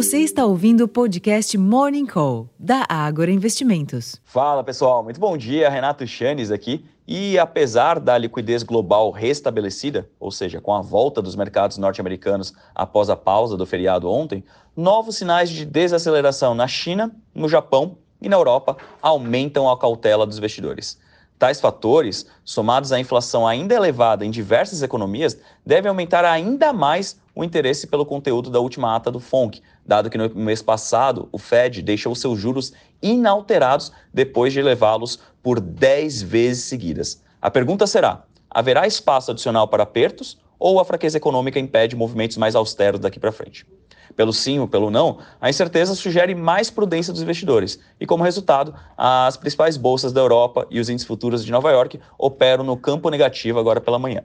Você está ouvindo o podcast Morning Call, da Ágora Investimentos. Fala pessoal, muito bom dia. Renato Chanes aqui. E apesar da liquidez global restabelecida, ou seja, com a volta dos mercados norte-americanos após a pausa do feriado ontem, novos sinais de desaceleração na China, no Japão e na Europa aumentam a cautela dos investidores. Tais fatores, somados à inflação ainda elevada em diversas economias, devem aumentar ainda mais o interesse pelo conteúdo da última ata do FONC, dado que no mês passado o Fed deixou seus juros inalterados depois de elevá-los por 10 vezes seguidas. A pergunta será: haverá espaço adicional para apertos ou a fraqueza econômica impede movimentos mais austeros daqui para frente? pelo sim ou pelo não, a incerteza sugere mais prudência dos investidores. E como resultado, as principais bolsas da Europa e os índices futuros de Nova York operam no campo negativo agora pela manhã.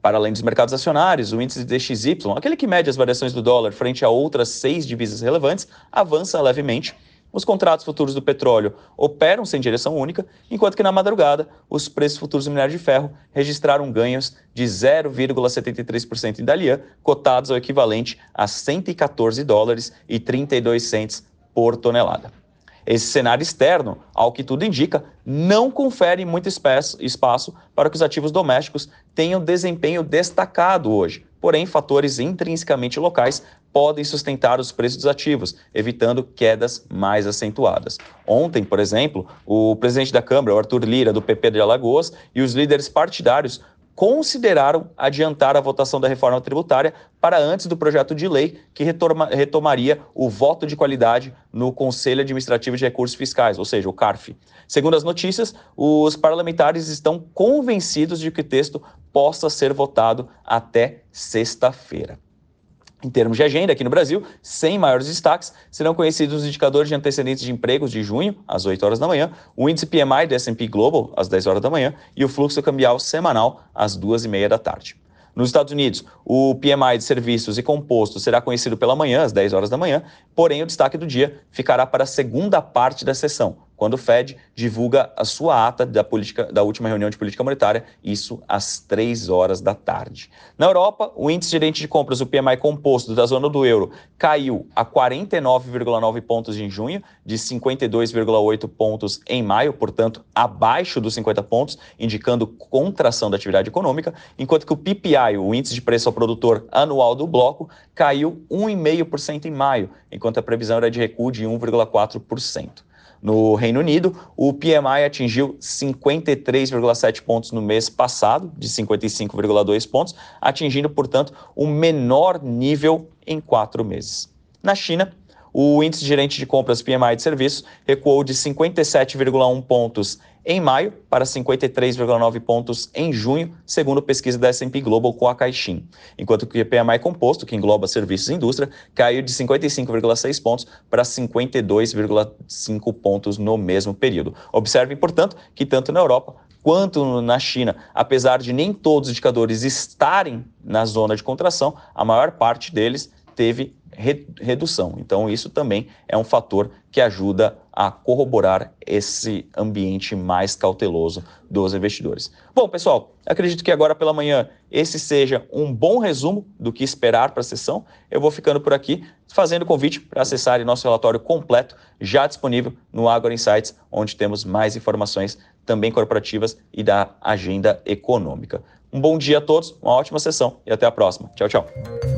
Para além dos mercados acionários, o índice DXY, aquele que mede as variações do dólar frente a outras seis divisas relevantes, avança levemente os contratos futuros do petróleo operam sem direção única, enquanto que na madrugada os preços futuros do minério de ferro registraram ganhos de 0,73% em Dalian, cotados ao equivalente a 114 dólares e 32 centes por tonelada. Esse cenário externo, ao que tudo indica, não confere muito espaço para que os ativos domésticos tenham desempenho destacado hoje. Porém, fatores intrinsecamente locais podem sustentar os preços dos ativos, evitando quedas mais acentuadas. Ontem, por exemplo, o presidente da Câmara, o Arthur Lira, do PP de Alagoas, e os líderes partidários consideraram adiantar a votação da reforma tributária para antes do projeto de lei que retoma, retomaria o voto de qualidade no Conselho Administrativo de Recursos Fiscais, ou seja, o CARF. Segundo as notícias, os parlamentares estão convencidos de que o texto possa ser votado até sexta-feira. Em termos de agenda, aqui no Brasil, sem maiores destaques, serão conhecidos os indicadores de antecedentes de empregos de junho, às 8 horas da manhã, o índice PMI do S&P Global, às 10 horas da manhã, e o fluxo cambial semanal, às 2 e meia da tarde. Nos Estados Unidos, o PMI de serviços e compostos será conhecido pela manhã, às 10 horas da manhã, porém o destaque do dia ficará para a segunda parte da sessão, quando o Fed divulga a sua ata da, política, da última reunião de política monetária, isso às 3 horas da tarde. Na Europa, o índice gerente de compras, o PMI composto da zona do euro, caiu a 49,9 pontos em junho, de 52,8 pontos em maio, portanto, abaixo dos 50 pontos, indicando contração da atividade econômica, enquanto que o PPI, o índice de preço ao produtor anual do bloco, caiu 1,5% em maio, enquanto a previsão era de recuo de 1,4%. No Reino Unido, o PMI atingiu 53,7 pontos no mês passado, de 55,2 pontos, atingindo, portanto, o menor nível em quatro meses. Na China, o índice gerente de compras PMI de serviços recuou de 57,1 pontos em maio para 53,9 pontos em junho, segundo pesquisa da S&P Global com a Caixin. Enquanto que o PMI composto, que engloba serviços e indústria, caiu de 55,6 pontos para 52,5 pontos no mesmo período. Observem, portanto, que tanto na Europa quanto na China, apesar de nem todos os indicadores estarem na zona de contração, a maior parte deles teve redução. Então, isso também é um fator que ajuda a corroborar esse ambiente mais cauteloso dos investidores. Bom, pessoal, acredito que agora pela manhã esse seja um bom resumo do que esperar para a sessão. Eu vou ficando por aqui, fazendo convite para acessarem nosso relatório completo, já disponível no Agora Insights, onde temos mais informações também corporativas e da agenda econômica. Um bom dia a todos, uma ótima sessão e até a próxima. Tchau, tchau.